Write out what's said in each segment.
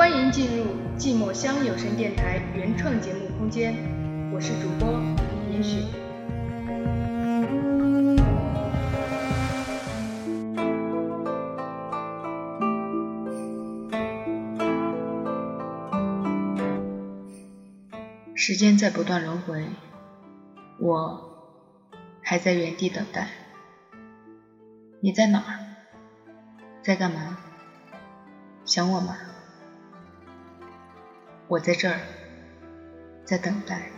欢迎进入寂寞乡有声电台原创节目空间，我是主播严雪。时间在不断轮回，我还在原地等待。你在哪儿？在干嘛？想我吗？我在这儿，在等待，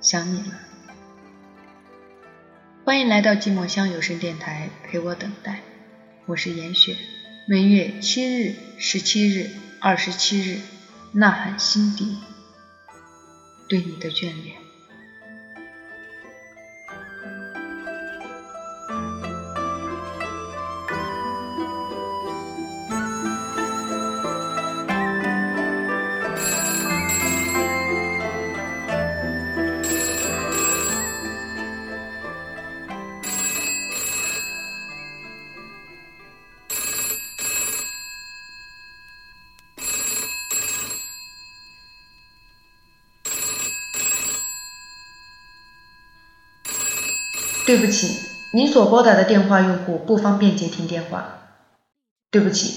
想你了。欢迎来到寂寞乡有声电台，陪我等待。我是严雪。每月七日、十七日、二十七日，呐喊心底对你的眷恋。对不起，您所拨打的电话用户不方便接听电话。对不起，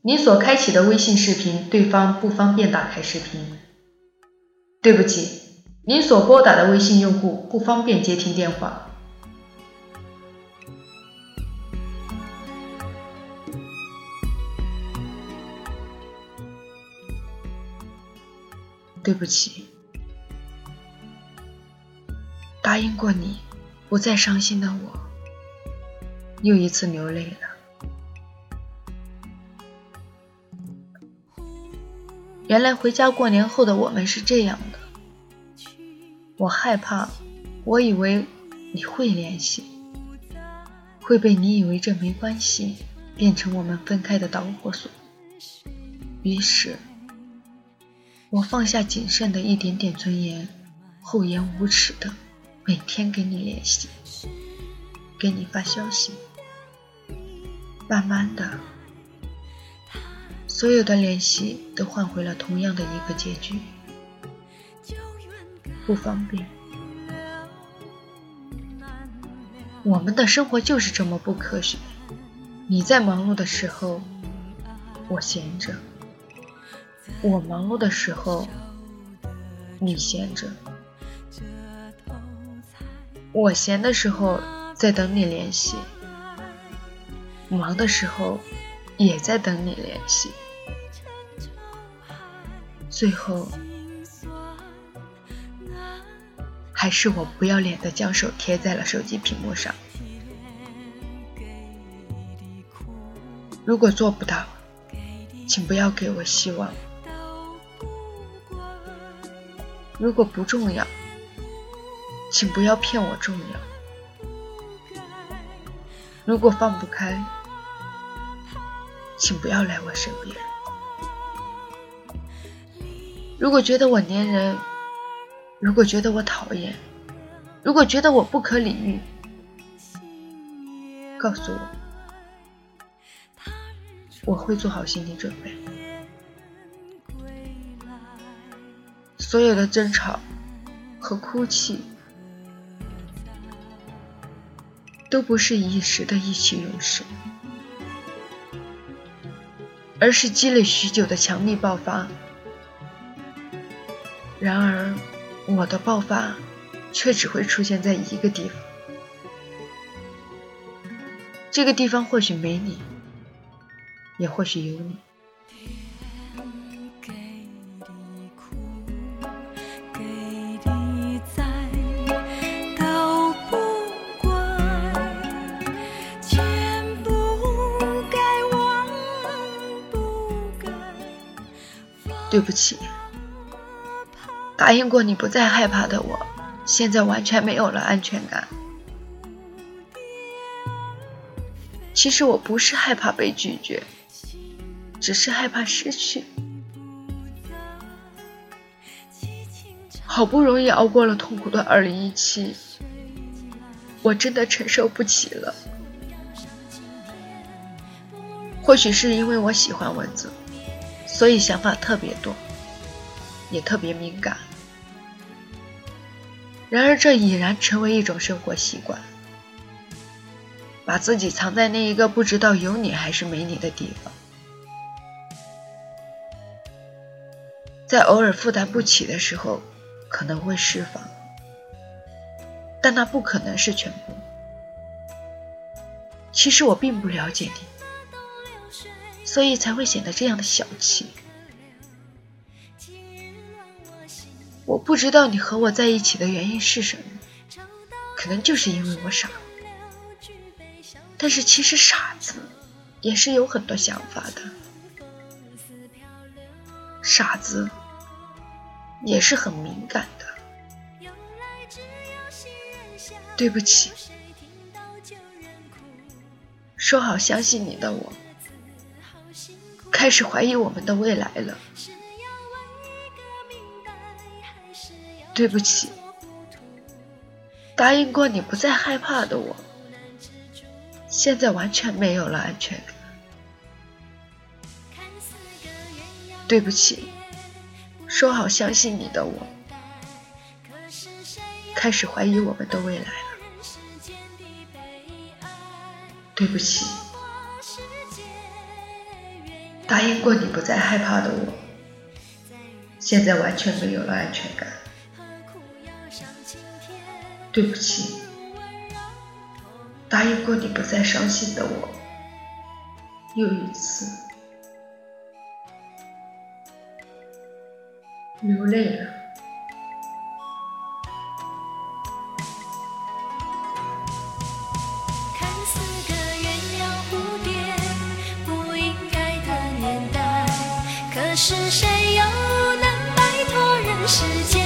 您所开启的微信视频对方不方便打开视频。对不起，您所拨打的微信用户不方便接听电话。对不起，答应过你。不再伤心的我，又一次流泪了。原来回家过年后的我们是这样的。我害怕，我以为你会联系，会被你以为这没关系变成我们分开的导火索。于是，我放下谨慎的一点点尊严，厚颜无耻的。每天跟你联系，给你发消息，慢慢的，所有的联系都换回了同样的一个结局，不方便。我们的生活就是这么不科学。你在忙碌的时候，我闲着；我忙碌的时候，你闲着。我闲的时候在等你联系，忙的时候也在等你联系，最后还是我不要脸的将手贴在了手机屏幕上。如果做不到，请不要给我希望；如果不重要。请不要骗我重要。如果放不开，请不要来我身边。如果觉得我粘人，如果觉得我讨厌，如果觉得我不可理喻，告诉我，我会做好心理准备。所有的争吵和哭泣。都不是一时的意气用事，而是积累许久的强力爆发。然而，我的爆发却只会出现在一个地方，这个地方或许没你，也或许有你。对不起，答应过你不再害怕的我，现在完全没有了安全感。其实我不是害怕被拒绝，只是害怕失去。好不容易熬过了痛苦的二零一七，我真的承受不起了。或许是因为我喜欢蚊子。所以想法特别多，也特别敏感。然而，这已然成为一种生活习惯，把自己藏在那一个不知道有你还是没你的地方，在偶尔负担不起的时候，可能会释放，但那不可能是全部。其实我并不了解你，所以才会显得这样的小气。我不知道你和我在一起的原因是什么，可能就是因为我傻。但是其实傻子也是有很多想法的，傻子也是很敏感的。对不起，说好相信你的我，开始怀疑我们的未来了。对不起，答应过你不再害怕的我，现在完全没有了安全感。对不起，说好相信你的我，开始怀疑我们的未来了。对不起，答应过你不再害怕的我，现在完全没有了安全感。对不起，答应过你不再伤心的我，又一次流泪了。是谁又能摆脱人世间